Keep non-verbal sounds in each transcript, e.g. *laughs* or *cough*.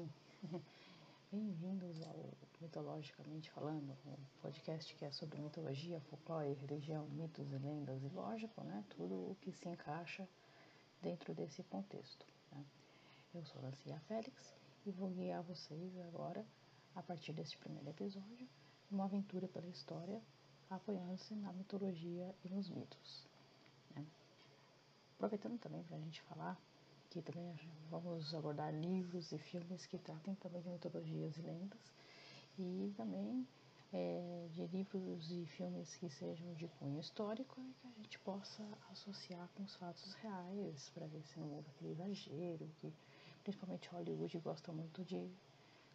bem? *laughs* Bem-vindos ao Mitologicamente Falando, um podcast que é sobre mitologia, folclore, religião, mitos e lendas e, lógico, né, tudo o que se encaixa dentro desse contexto. Né? Eu sou Lancia Félix e vou guiar vocês agora, a partir deste primeiro episódio, numa aventura pela história, apoiando-se na mitologia e nos mitos. Né? Aproveitando também para a gente falar que também vamos abordar livros e filmes que tratem também de mitologias e lendas e também é, de livros e filmes que sejam de cunho histórico e que a gente possa associar com os fatos reais para ver se não houve aquele exagero que principalmente Hollywood gosta muito de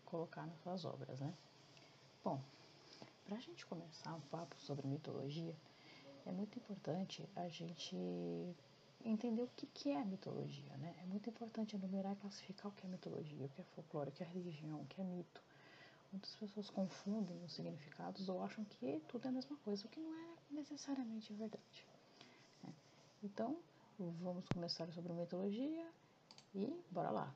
colocar nas suas obras, né? Bom, para a gente começar um papo sobre mitologia, é muito importante a gente entender o que, que é a mitologia, né? É muito importante enumerar e classificar o que é mitologia, o que é folclore, o que é religião, o que é mito. Muitas pessoas confundem os significados ou acham que tudo é a mesma coisa, o que não é necessariamente verdade. Né? Então, vamos começar sobre mitologia e bora lá!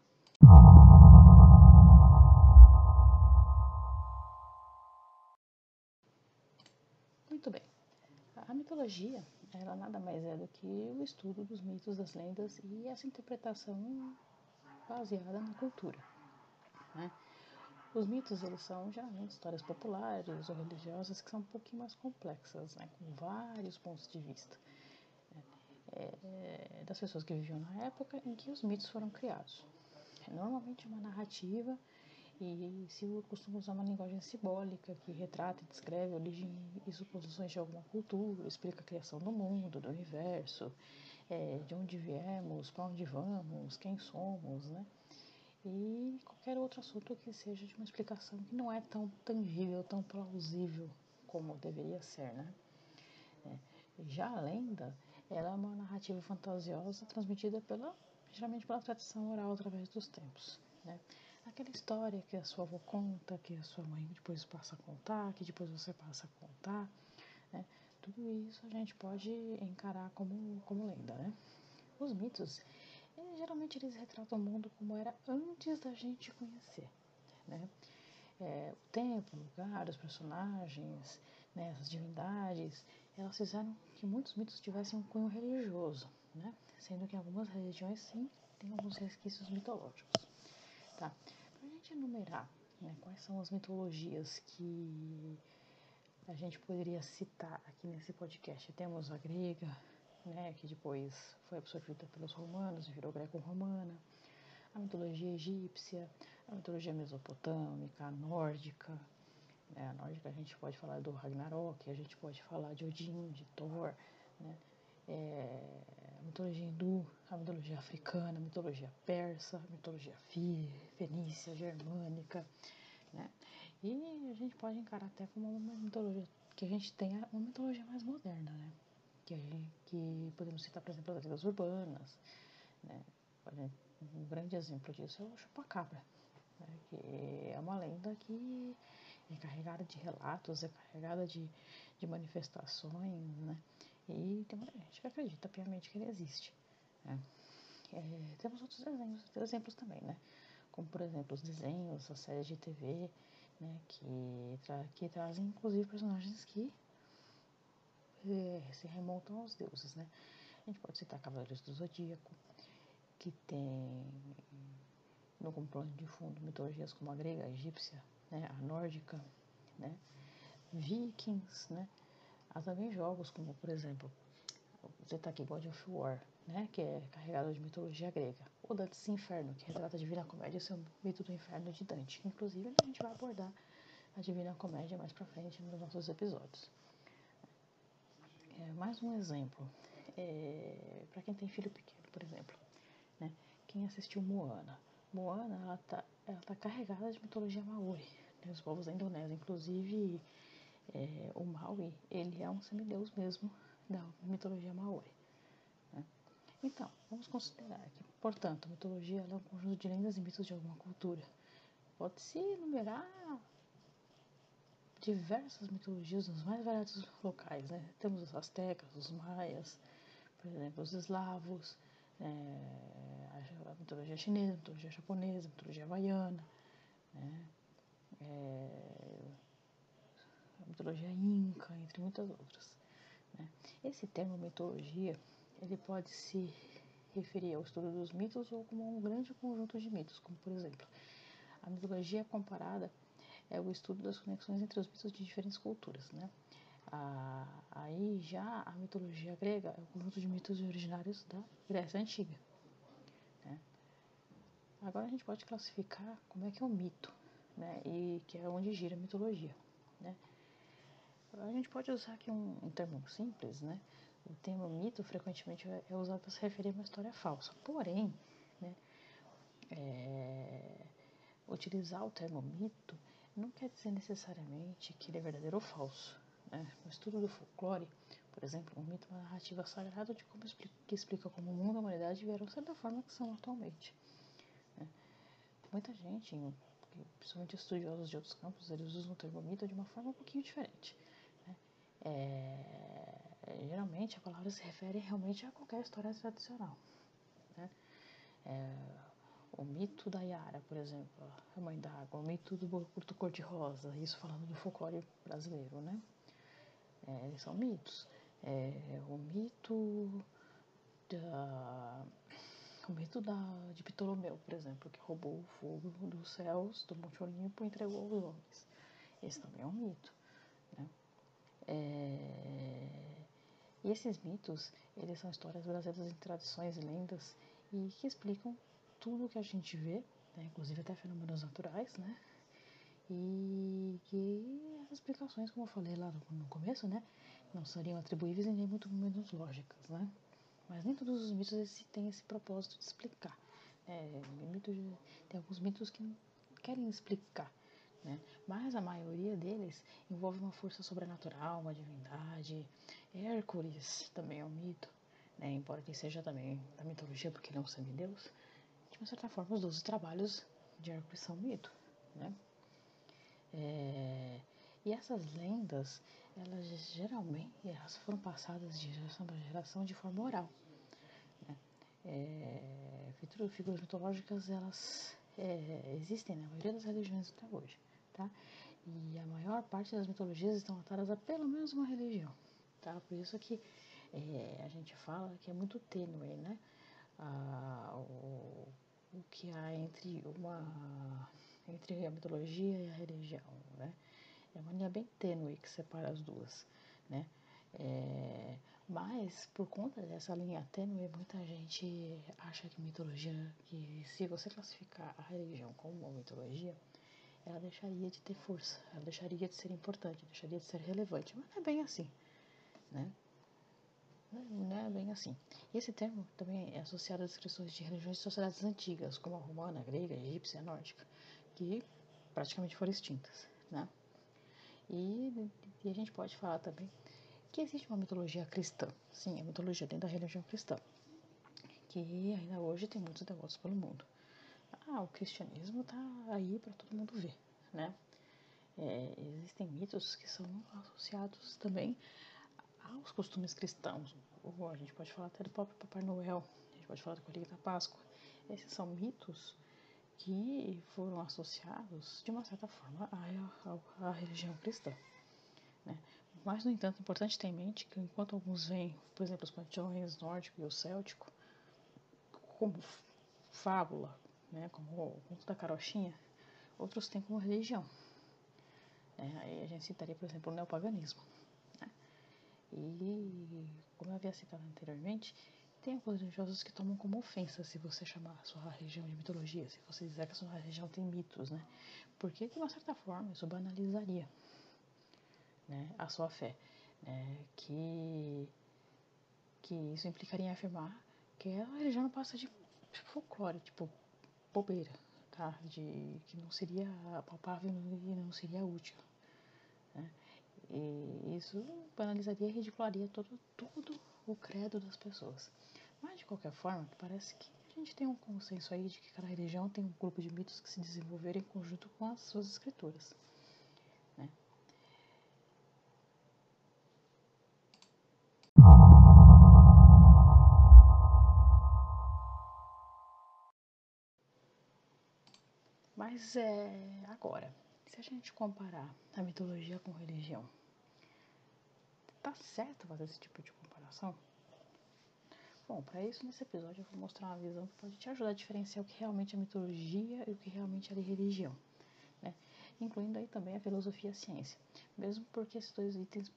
Muito bem. A mitologia ela nada mais é do que o estudo dos mitos, das lendas e essa interpretação baseada na cultura. Né? Os mitos eles são geralmente histórias populares ou religiosas que são um pouquinho mais complexas, né? com vários pontos de vista é, é, das pessoas que viviam na época em que os mitos foram criados. É normalmente uma narrativa e se costuma usar uma linguagem simbólica que retrata e descreve a origem e suposições de alguma cultura, explica a criação do mundo, do universo, é, de onde viemos, para onde vamos, quem somos, né? E qualquer outro assunto que seja de uma explicação que não é tão tangível, tão plausível como deveria ser, né? É, já a lenda, ela é uma narrativa fantasiosa transmitida pela, geralmente pela tradição oral através dos tempos, né? Aquela história que a sua avó conta, que a sua mãe depois passa a contar, que depois você passa a contar, né? Tudo isso a gente pode encarar como, como lenda, né? Os mitos, eles, geralmente eles retratam o mundo como era antes da gente conhecer, né? É, o tempo, o lugar, os personagens, né, as divindades, elas fizeram que muitos mitos tivessem um cunho religioso, né? Sendo que algumas religiões, sim, têm alguns resquícios mitológicos, tá? gente enumerar né, quais são as mitologias que a gente poderia citar aqui nesse podcast, temos a grega, né, que depois foi absorvida pelos romanos e virou greco-romana, a mitologia egípcia, a mitologia mesopotâmica, a nórdica. Né, a nórdica a gente pode falar do Ragnarok, a gente pode falar de Odin, de Thor, né, é, a mitologia hindu, a mitologia africana, a mitologia persa, a mitologia fenícia, germânica, né? E a gente pode encarar até como uma mitologia que a gente tenha uma mitologia mais moderna, né? Que, gente, que podemos citar, por exemplo, as lendas urbanas, né? Um grande exemplo disso é o chupacabra, né? que é uma lenda que é carregada de relatos, é carregada de, de manifestações, né? E tem muita gente acredita piamente que ele existe. Né? É, temos outros desenhos, exemplos também, né? Como, por exemplo, os desenhos, as séries de TV, né? Que, tra que trazem, inclusive, personagens que é, se remontam aos deuses, né? A gente pode citar Cavaleiros do Zodíaco, que tem no plano de fundo mitologias como a grega, a egípcia, né? a nórdica, né? Vikings, né? Há também jogos como, por exemplo, você está aqui God of War, né, que é carregado de mitologia grega. O Dante's Inferno, que retrata a Divina Comédia e seu mito do inferno de Dante. Inclusive, a gente vai abordar a Divina Comédia mais pra frente nos nossos episódios. É, mais um exemplo. É, para quem tem filho pequeno, por exemplo. Né, quem assistiu Moana. Moana, ela tá, ela tá carregada de mitologia maori. Né, os povos da Indonésia, inclusive é, o Maui, ele é um semideus mesmo da mitologia Maori. Né? Então, vamos considerar que, portanto, a mitologia é um conjunto de lendas e mitos de alguma cultura. Pode-se enumerar diversas mitologias nos mais variados locais. Né? Temos os astecas, os maias, por exemplo, os eslavos, é, a mitologia chinesa, a mitologia japonesa, a mitologia havaiana, né? É, mitologia inca, entre muitas outras. Né? Esse termo mitologia, ele pode se referir ao estudo dos mitos ou como um grande conjunto de mitos, como por exemplo, a mitologia comparada é o estudo das conexões entre os mitos de diferentes culturas, né? Ah, aí já a mitologia grega é o conjunto de mitos originários da Grécia Antiga. Né? Agora a gente pode classificar como é que é o mito, né? E que é onde gira a mitologia, né? A gente pode usar aqui um, um termo simples, né? O termo mito frequentemente é, é usado para se referir a uma história falsa. Porém, né, é, utilizar o termo mito não quer dizer necessariamente que ele é verdadeiro ou falso. Né? No estudo do folclore, por exemplo, um mito é uma narrativa sagrada de como explica, que explica como o mundo e a humanidade vieram ser da forma que são atualmente. Né? Muita gente, principalmente estudiosos de outros campos, eles usam o termo mito de uma forma um pouquinho diferente. É, geralmente a palavra se refere realmente a qualquer história tradicional. Né? É, o mito da Yara, por exemplo, a mãe d'água, o mito do Boruto cor-de-rosa, isso falando do folclore brasileiro, né? É, eles são mitos. É, o mito da o mito da, de Ptolomeu, por exemplo, que roubou o fogo dos céus do Monte Olimpo e entregou aos homens. Esse também é um mito. Né? É, e esses mitos, eles são histórias baseadas em tradições e lendas e que explicam tudo que a gente vê, né, inclusive até fenômenos naturais, né? E que as explicações, como eu falei lá no, começo, né, não seriam atribuíveis e nem muito menos lógicas, né? Mas nem todos os mitos esse, têm esse propósito de explicar. É, mitos, tem alguns mitos que querem explicar, né? Mas a maioria deles envolve uma força sobrenatural, uma divindade. Hércules também é um mito, né? embora ele seja também da mitologia, porque ele é um semideus de uma certa forma, os 12 trabalhos de Hércules são mito, né? É, e essas lendas, elas geralmente elas foram passadas de geração para geração de forma oral. Né? É, figuras mitológicas, elas é, existem na maioria das religiões até hoje, tá? E a maior parte das mitologias estão atadas a pelo menos uma religião, tá? Por isso que é, a gente fala que é muito tênue, né? Ah, o, o que há entre uma entre a mitologia e a religião, né? É uma linha bem tênue que separa as duas, né? É, mas por conta dessa linha tênue, muita gente acha que mitologia, que se você classificar a religião como uma mitologia, ela deixaria de ter força, ela deixaria de ser importante, deixaria de ser relevante, mas não é bem assim, né? Não é bem assim. Esse termo também é associado às descrições de religiões e sociedades antigas, como a romana, a grega, a egípcia, a nórdica, que praticamente foram extintas. Né? E, e a gente pode falar também que existe uma mitologia cristã, sim, a mitologia dentro da religião cristã, que ainda hoje tem muitos devotos pelo mundo. Ah, o cristianismo está aí para todo mundo ver, né? É, existem mitos que são associados também aos costumes cristãos. Ou a gente pode falar até do próprio Papai Noel, a gente pode falar do Coelho da Páscoa. Esses são mitos que foram associados, de uma certa forma, à, à, à religião cristã. Né? Mas, no entanto, é importante ter em mente que enquanto alguns veem, por exemplo, os panteões nórdico e o céltico, como fábula, né, como o conto da carochinha, outros têm como religião. É, aí a gente citaria, por exemplo, o neopaganismo. E, como eu havia citado anteriormente, tem alguns religiosos que tomam como ofensa se você chamar a sua região de mitologia, se você dizer que a sua região tem mitos, né? Porque, de uma certa forma, isso banalizaria né, a sua fé. Né? Que, que isso implicaria em afirmar que a religião não passa de folclore, tipo, bobeira, tá? De, que não seria palpável e não seria útil. Né? E isso banalizaria e ridicularia todo, todo o credo das pessoas. Mas, de qualquer forma, parece que a gente tem um consenso aí de que cada religião tem um grupo de mitos que se desenvolveram em conjunto com as suas escrituras. Mas é agora, se a gente comparar a mitologia com religião, tá certo fazer esse tipo de comparação? Bom, para isso nesse episódio eu vou mostrar uma visão que pode te ajudar a diferenciar o que realmente é mitologia e o que realmente é religião, né? Incluindo aí também a filosofia e a ciência. Mesmo porque esses dois itens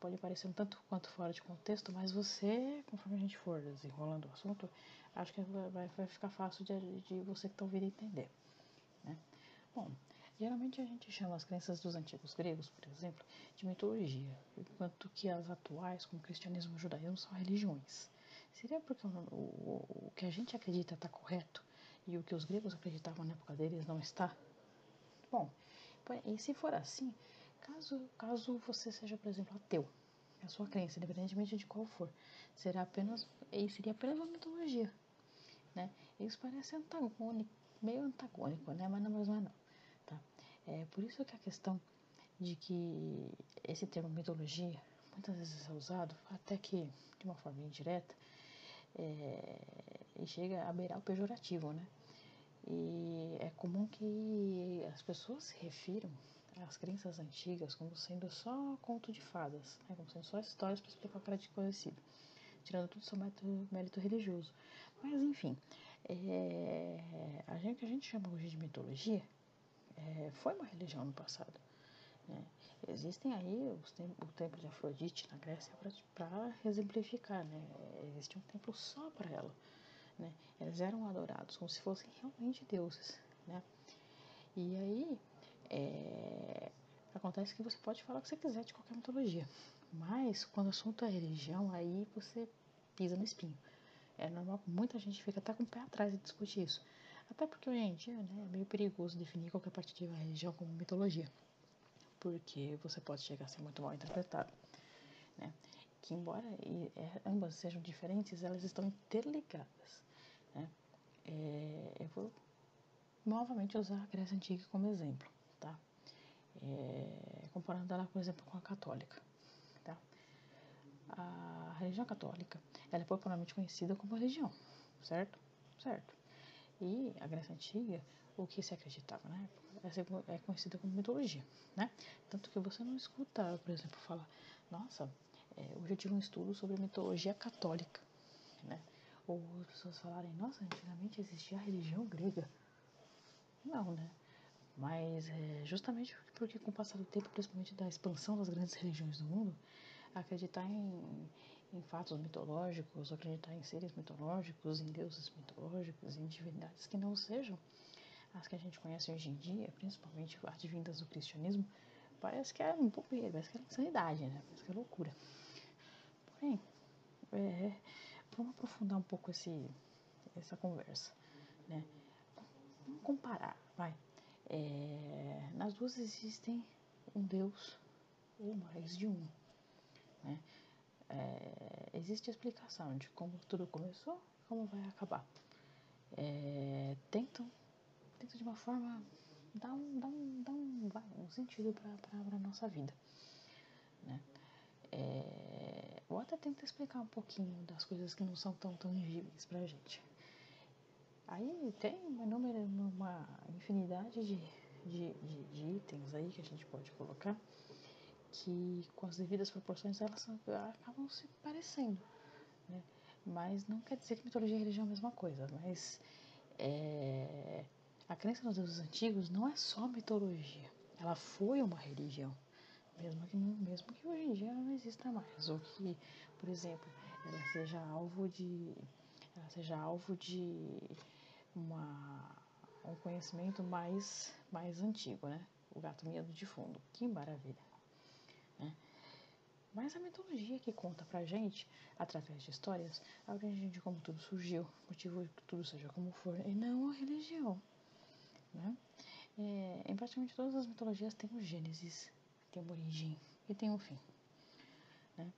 podem parecer um tanto quanto fora de contexto, mas você, conforme a gente for desenrolando o assunto, acho que vai, vai ficar fácil de, de você que está ouvindo entender. Né? Bom, geralmente a gente chama as crenças dos antigos gregos, por exemplo, de mitologia, enquanto que as atuais, como cristianismo e judaísmo, são religiões. Seria porque o, o, o que a gente acredita está correto e o que os gregos acreditavam na época deles não está? Bom, e se for assim, caso, caso você seja, por exemplo, ateu, a sua crença, independentemente de qual for, será apenas, seria apenas uma mitologia, né? Isso parece antagônico, meio antagônico, né? Mas não, mas não é não, tá? É por isso que a questão de que esse termo mitologia muitas vezes é usado, até que de uma forma indireta, é, e chega a beirar o pejorativo, né? E é comum que as pessoas se refiram às crenças antigas como sendo só conto de fadas, né? como sendo só histórias para explicar era de conhecido, tirando tudo seu mérito, mérito religioso. Mas, enfim, é, a gente, que a gente chama hoje de mitologia é, foi uma religião no passado. Né? Existem aí os tem, o templo de Afrodite na Grécia para exemplificar, né? Existe um templo só para ela, né? Eles eram adorados como se fossem realmente deuses, né? E aí é, acontece que você pode falar o que você quiser de qualquer mitologia, mas quando o assunto é religião, aí você pisa no espinho. É normal que muita gente fica até com o pé atrás de discutir isso. Até porque hoje em dia né, é meio perigoso definir qualquer parte de religião como mitologia porque você pode chegar a ser muito mal interpretado. Né? Que, embora e, é, ambas sejam diferentes, elas estão interligadas. Né? É, eu vou novamente usar a Grécia Antiga como exemplo, tá? É, comparando ela, por exemplo, com a católica. Tá? Religião católica ela é popularmente conhecida como religião, certo? Certo. E a Grécia Antiga, o que se acreditava na época? é conhecida como mitologia, né? Tanto que você não escuta, por exemplo, falar, nossa, é, hoje eu tive um estudo sobre mitologia católica, né? Ou as pessoas falarem, nossa, antigamente existia a religião grega. Não, né? Mas é, justamente porque com o passar do tempo, principalmente da expansão das grandes religiões do mundo, acreditar em, em fatos mitológicos, acreditar em seres mitológicos, em deuses mitológicos, em divindades que não sejam as que a gente conhece hoje em dia, principalmente advindas do cristianismo, parece que é um pouco, parece que é insanidade, né? Parece que é loucura. Porém, é, vamos aprofundar um pouco esse, essa conversa, né? Vamos comparar, vai. É, nas duas existem um Deus ou mais de um, né? É, existe explicação de como tudo começou e como vai acabar. É, tentam tenta de uma forma dar um, dar um, dar um, vai, um sentido para a nossa vida. Né? É, ou até tenta explicar um pouquinho das coisas que não são tão tangíveis para a gente. Aí tem uma, uma infinidade de, de, de, de, itens aí que a gente pode colocar que com as devidas proporções elas acabam se parecendo. Né? Mas não quer dizer que mitologia e religião é a mesma coisa, mas é, a crença nos deuses antigos não é só mitologia, ela foi uma religião, mesmo que, mesmo que hoje em dia não exista mais, ou que, por exemplo, ela seja alvo de, ela seja alvo de uma, um conhecimento mais, mais antigo, né? O gato miado de fundo, que maravilha? Mas a mitologia que conta pra gente, através de histórias, a origem de como tudo surgiu, motivo de que tudo seja como for, e não a religião. Né? É, em praticamente todas as mitologias tem um Gênesis, tem uma origem e tem um fim. Né?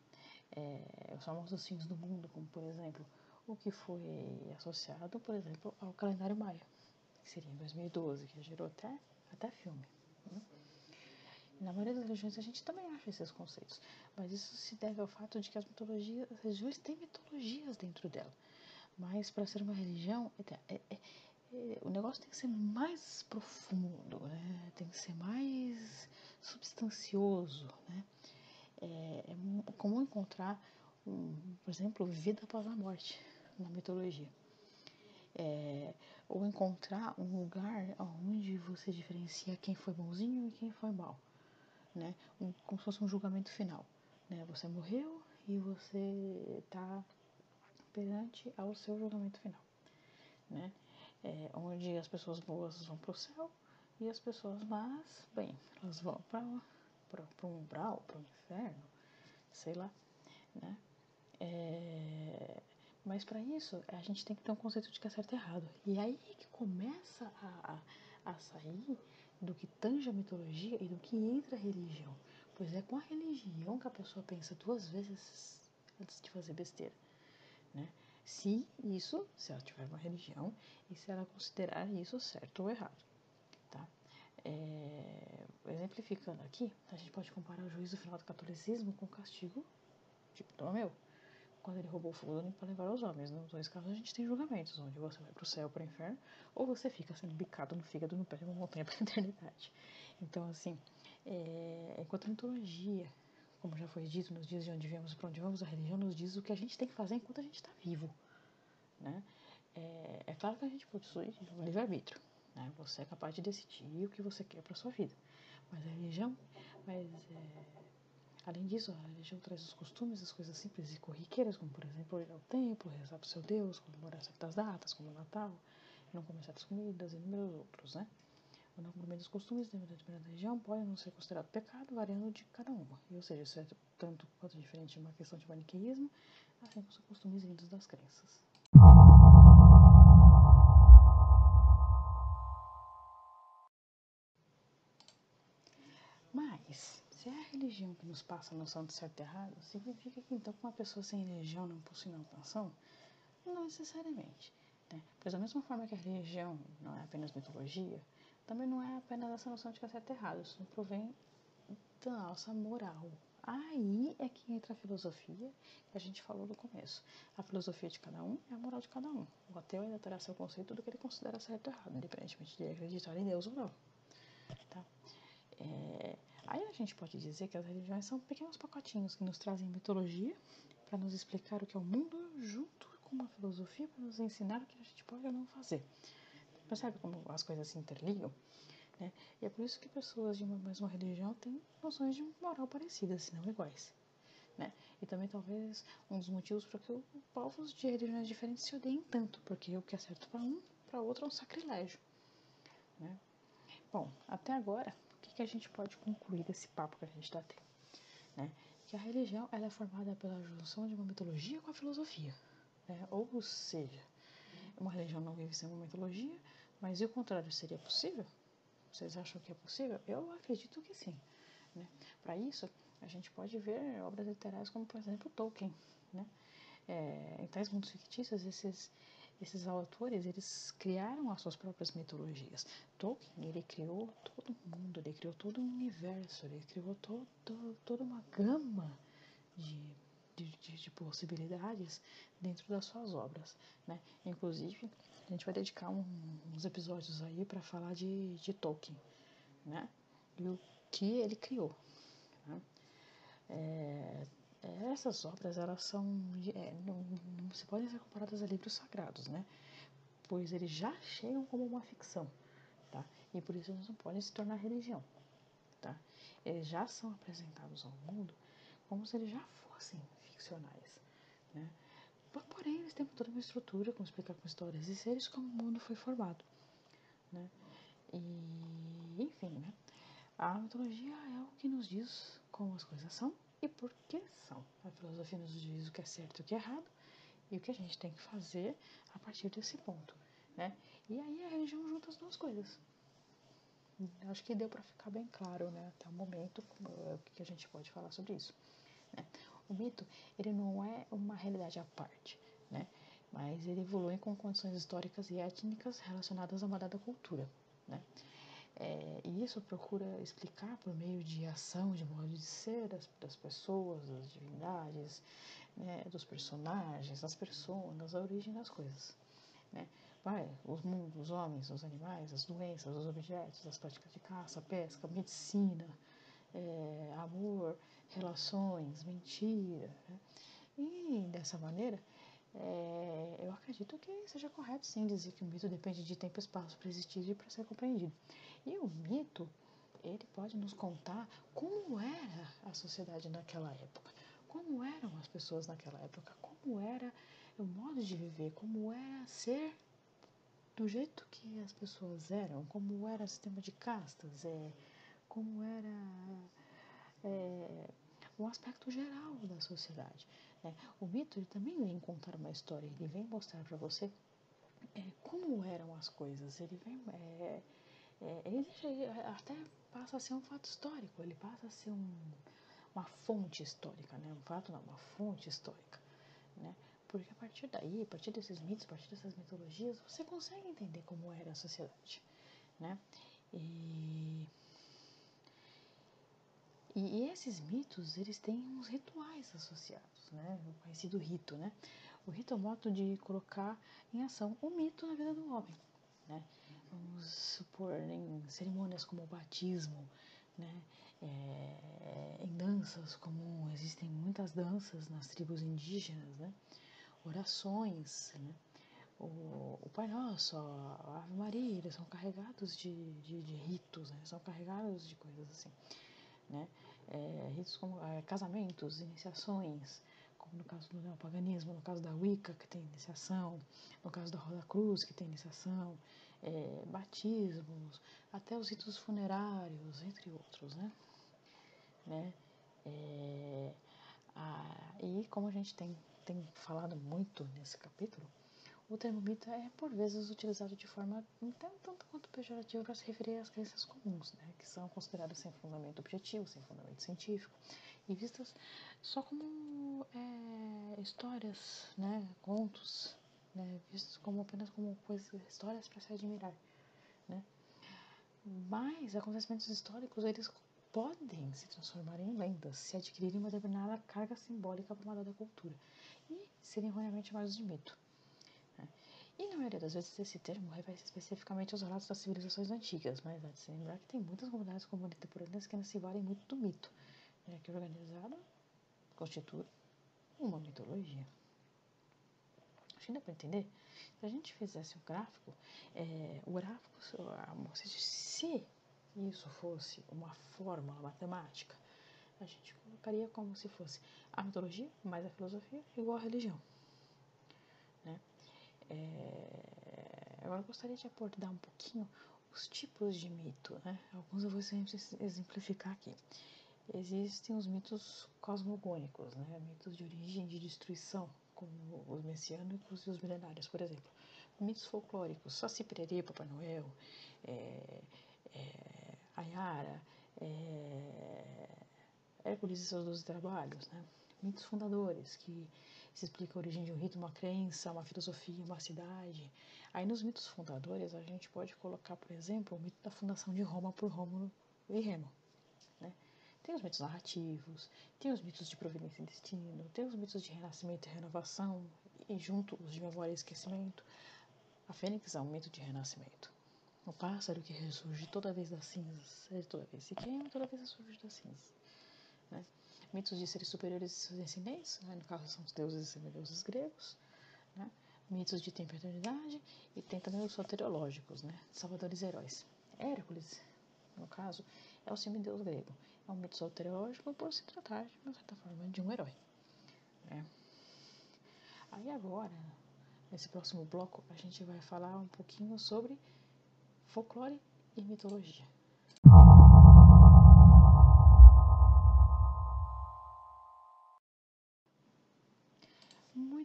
É, os famosos fins do mundo, como por exemplo, o que foi associado, por exemplo, ao calendário maia, que seria em 2012, que gerou até, até filme. Né? Na maioria das religiões a gente também acha esses conceitos, mas isso se deve ao fato de que as mitologias, as religiões têm mitologias dentro dela. Mas para ser uma religião, é, é, é, o negócio tem que ser mais profundo, né? Tem que ser mais substancioso, né? É, é como encontrar, um, por exemplo, vida após a morte na mitologia. É, ou encontrar um lugar onde você diferencia quem foi bonzinho e quem foi mal, né? Um, como se fosse um julgamento final, né? Você morreu e você está perante ao seu julgamento final, né? É, onde as pessoas boas vão para o céu e as pessoas más, bem, elas vão para um umbral, para o inferno, sei lá, né? É, mas para isso a gente tem que ter um conceito de que é certo e errado. E aí que começa a, a, a sair do que tange a mitologia e do que entra a religião. Pois é com a religião que a pessoa pensa duas vezes antes de fazer besteira, né? Se isso, se ela tiver uma religião e se ela considerar isso certo ou errado, tá? É, exemplificando aqui, a gente pode comparar o juízo final do catolicismo com o castigo de Ptolomeu, quando ele roubou o Olimpo para levar aos homens. Nos dois casos a gente tem julgamentos, onde você vai para o céu, para o inferno, ou você fica sendo bicado no fígado, no pé de uma montanha para a *laughs* eternidade. Então, assim, é, enquanto a mitologia, como já foi dito nos dias de onde viemos e para onde vamos, a religião nos diz o que a gente tem que fazer enquanto a gente está vivo. Né? É, é, claro que a gente possui o livre-arbítrio. Né? Você é capaz de decidir o que você quer para sua vida. Mas a religião, mas, é, além disso, a religião traz os costumes, as coisas simples e corriqueiras, como por exemplo ir ao templo, rezar para o seu Deus, comemorar certas datas, como o Natal, não comer certas comidas e inúmeros outros, né? O não cumprimento dos costumes de determinada região pode não ser considerado pecado, variando de cada uma. Ou seja, isso é tanto quanto diferente de uma questão de maniqueísmo, assim como os costumes vindos das crenças. Religião que nos passa a noção de certo e errado, significa que então uma pessoa sem religião não possui intenção? Não necessariamente. Né? Pois da mesma forma que a religião não é apenas mitologia, também não é apenas essa noção de que é certo e errado, isso provém da nossa moral. Aí é que entra a filosofia que a gente falou no começo. A filosofia de cada um é a moral de cada um. O ateu ainda terá seu conceito do que ele considera certo e errado, independentemente de acreditar em Deus ou não. Tá? É, aí a gente pode dizer que as religiões são pequenos pacotinhos que nos trazem mitologia para nos explicar o que é o mundo, junto com uma filosofia para nos ensinar o que a gente pode ou não fazer. Percebe como as coisas se interligam? Né? E é por isso que pessoas de uma mesma religião têm noções de moral parecidas, se não iguais. Né? E também talvez um dos motivos para que povos de religiões diferentes se odeiem tanto, porque o que é certo para um, para outro é um sacrilégio. Né? Bom, até agora, que, que a gente pode concluir desse papo que a gente está tendo? Né? Que a religião ela é formada pela junção de uma mitologia com a filosofia. Né? Ou seja, uma religião não vive sem uma mitologia, mas e o contrário, seria possível? Vocês acham que é possível? Eu acredito que sim. Né? Para isso, a gente pode ver obras literárias como, por exemplo, Tolkien. Né? É, em tais mundos fictícios, esses, esses autores eles criaram as suas próprias mitologias. Tolkien ele criou todo mundo, ele criou todo um universo, ele criou todo, toda uma gama de, de, de, de possibilidades dentro das suas obras. Né? Inclusive, a gente vai dedicar um, uns episódios aí para falar de, de Tolkien, né? E o que ele criou. Né? É, essas obras, elas são, é, não, não se podem ser comparadas a livros sagrados, né? Pois eles já chegam como uma ficção, tá? E por isso eles não podem se tornar religião, tá? Eles já são apresentados ao mundo como se eles já fossem ficcionais, né? Porém, eles têm toda uma estrutura, como explicar com histórias e seres como o mundo foi formado. Né? E, enfim, né? a mitologia é o que nos diz como as coisas são e por que são. A filosofia nos diz o que é certo e o que é errado e o que a gente tem que fazer a partir desse ponto. Né? E aí a religião junta as duas coisas. Acho que deu para ficar bem claro né, até o momento o que a gente pode falar sobre isso. Né? O mito, ele não é uma realidade à parte, né? Mas ele evolui com condições históricas e étnicas relacionadas a uma dada cultura, né? É, e isso procura explicar por meio de ação, de modo de ser das, das pessoas, das divindades, né, dos personagens, das pessoas, a origem das coisas. Né? vai, os mundos, os homens, os animais, as doenças, os objetos, as práticas de caça, pesca, medicina, é, amor, relações, mentira. Né? E dessa maneira, é, eu acredito que seja correto sim dizer que o mito depende de tempo e espaço para existir e para ser compreendido. E o mito, ele pode nos contar como era a sociedade naquela época, como eram as pessoas naquela época, como era o modo de viver, como era ser do jeito que as pessoas eram, como era o sistema de castas, é, como era é, o aspecto geral da sociedade. Né? O mito ele também vem contar uma história, ele vem mostrar para você é, como eram as coisas, ele vem. É, é, ele até passa a ser um fato histórico, ele passa a ser um, uma fonte histórica, né? um fato não, uma fonte histórica. Né? Porque a partir daí, a partir desses mitos, a partir dessas mitologias, você consegue entender como era a sociedade. Né? E, e esses mitos, eles têm uns rituais associados, né? o conhecido rito. Né? O rito é o modo de colocar em ação o mito na vida do homem. Né? Vamos supor em cerimônias como o batismo, né? É, em danças como existem muitas danças nas tribos indígenas, né? orações, né? o, o Pai Nosso, a Ave Maria, eles são carregados de, de, de ritos, né? são carregados de coisas assim. Né? É, ritos como é, casamentos, iniciações, como no caso do neopaganismo, no caso da Wicca, que tem iniciação, no caso da Roda Cruz, que tem iniciação, é, batismos, até os ritos funerários, entre outros. Né? Né? É, a, e como a gente tem tem falado muito nesse capítulo, o termo mito é por vezes utilizado de forma tanto, quanto pejorativa para se referir às crenças comuns, né, que são consideradas sem fundamento objetivo, sem fundamento científico, e vistas só como é, histórias, né, contos, né, vistos como apenas como coisas, histórias para se admirar. Né. Mas acontecimentos históricos, eles podem se transformar em lendas se adquirirem uma determinada carga simbólica para uma dada cultura e serem erroneamente chamados de mito. E na maioria das vezes esse termo refere-se especificamente aos relatos das civilizações antigas, mas há de se lembrar que tem muitas comunidades contemporâneas que ainda se valem muito do mito, né, que organizada constitui uma mitologia. Acho que dá para entender? Se a gente fizesse um gráfico, é, o gráfico, se isso fosse uma fórmula matemática, a gente colocaria como se fosse a mitologia mais a filosofia igual a religião. É... Agora eu gostaria de abordar um pouquinho os tipos de mito. Né? Alguns eu vou exemplificar aqui. Existem os mitos cosmogônicos, né? mitos de origem e de destruição, como os messiânicos e os milenários, por exemplo. Mitos folclóricos, Saci Pererê, Papai Noel, é, é, Ayara, é, Hércules e seus doze trabalhos, né? mitos fundadores que se explica a origem de um rito, uma crença, uma filosofia, uma cidade. Aí nos mitos fundadores a gente pode colocar, por exemplo, o mito da fundação de Roma por Rômulo e Remo. Né? Tem os mitos narrativos, tem os mitos de providência e destino, tem os mitos de renascimento e renovação, e junto os de memória e esquecimento. A Fênix é um mito de renascimento. O pássaro que ressurge toda vez das cinzas, toda vez se queima, toda vez ressurge das cinzas. Né? Mitos de seres superiores e seus descendentes, né? no caso são os deuses e semideuses gregos. Né? Mitos de tempo e eternidade, e tem também os soteriológicos, né? salvadores heróis. Hércules, no caso, é o semideus grego. É um mito soteriológico por se tratar, de uma certa forma, de um herói. Né? Aí agora, nesse próximo bloco, a gente vai falar um pouquinho sobre folclore e mitologia.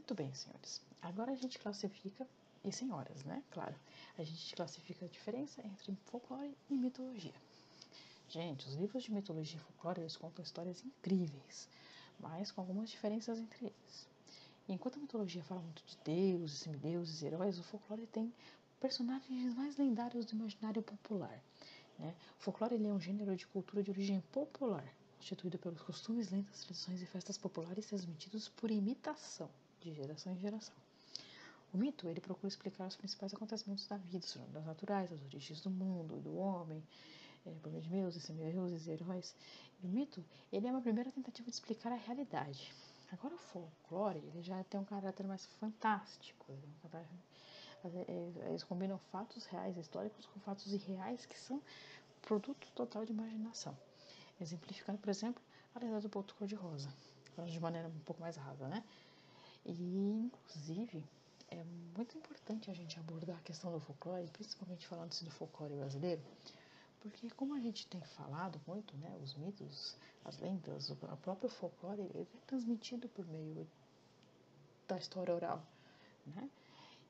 Muito bem, senhores. Agora a gente classifica, e senhoras, né? Claro. A gente classifica a diferença entre folclore e mitologia. Gente, os livros de mitologia e folclore eles contam histórias incríveis, mas com algumas diferenças entre eles. Enquanto a mitologia fala muito de deuses, semideuses, heróis, o folclore tem personagens mais lendários do imaginário popular. Né? O folclore é um gênero de cultura de origem popular, constituído pelos costumes, lendas, tradições e festas populares transmitidos por imitação de geração em geração. O mito, ele procura explicar os principais acontecimentos da vida, os fenômenos naturais, as origens do mundo, do homem, é, meio de deuses, semideuses, heróis. E o mito, ele é uma primeira tentativa de explicar a realidade. Agora o folclore, ele já tem um caráter mais fantástico. Eles combinam fatos reais, históricos, com fatos irreais que são produto total de imaginação. Exemplificando, por exemplo, a lenda do boto cor-de-rosa, de maneira um pouco mais rasa, né? E, inclusive, é muito importante a gente abordar a questão do folclore, principalmente falando-se do folclore brasileiro, porque como a gente tem falado muito, né, os mitos, as lendas, o próprio folclore, ele é transmitido por meio da história oral, né?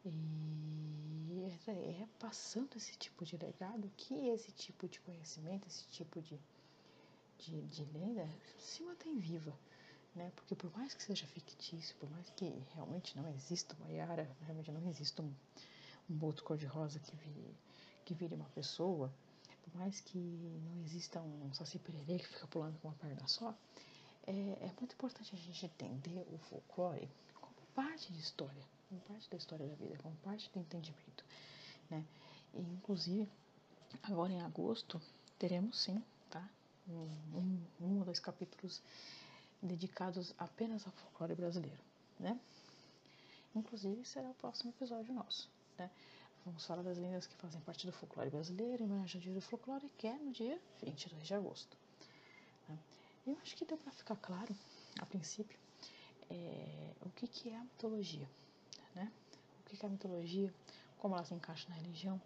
E é, é passando esse tipo de legado que esse tipo de conhecimento, esse tipo de, de, de lenda se mantém viva né? Porque por mais que seja fictício, por mais que realmente não exista uma Yara, realmente não exista um, um boto cor-de-rosa que vire, que vire uma pessoa, por mais que não exista um saci pererê que fica pulando com uma perna só, é, é muito importante a gente entender o folclore como parte de história, como parte da história da vida, como parte do entendimento, né? E, inclusive, agora em agosto, teremos sim, tá? Um, um, um ou dois capítulos dedicados apenas ao folclore brasileiro, né? Inclusive, será o próximo episódio nosso, né? Vamos falar das lendas que fazem parte do folclore brasileiro, em homenagem ao dia do folclore, que é no dia 22 de agosto. Né? Eu acho que deu para ficar claro, a princípio, é, o que, que é a mitologia, né? O que, que é a mitologia, como ela se encaixa na religião,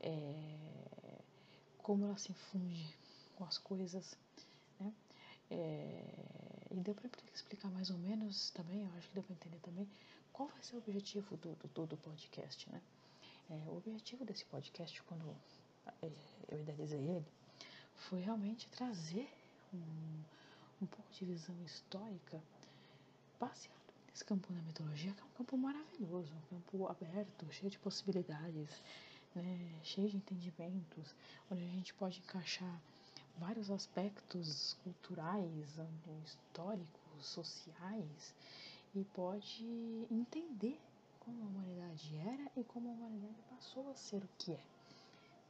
é, como ela se funde com as coisas, né? É, e deu para explicar mais ou menos também, eu acho que deu para entender também, qual vai ser o objetivo do, do, do podcast, né? É, o objetivo desse podcast, quando eu idealizei ele, foi realmente trazer um, um pouco de visão histórica baseado nesse campo da mitologia, que é um campo maravilhoso, um campo aberto, cheio de possibilidades, né, cheio de entendimentos, onde a gente pode encaixar vários aspectos culturais, históricos, sociais e pode entender como a humanidade era e como a humanidade passou a ser o que é,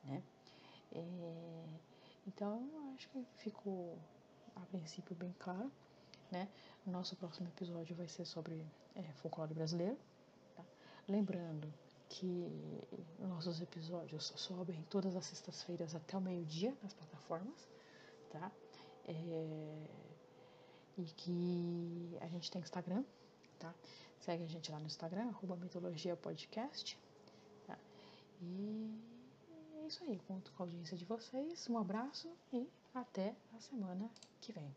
né? É, então, acho que ficou a princípio bem claro, né? Nosso próximo episódio vai ser sobre é, folclore brasileiro, tá? Lembrando que nossos episódios sobem todas as sextas-feiras até o meio-dia nas plataformas, tá? É, e que a gente tem Instagram, tá? Segue a gente lá no Instagram, arroba mitologia podcast. Tá? E é isso aí, conto com a audiência de vocês, um abraço e até a semana que vem.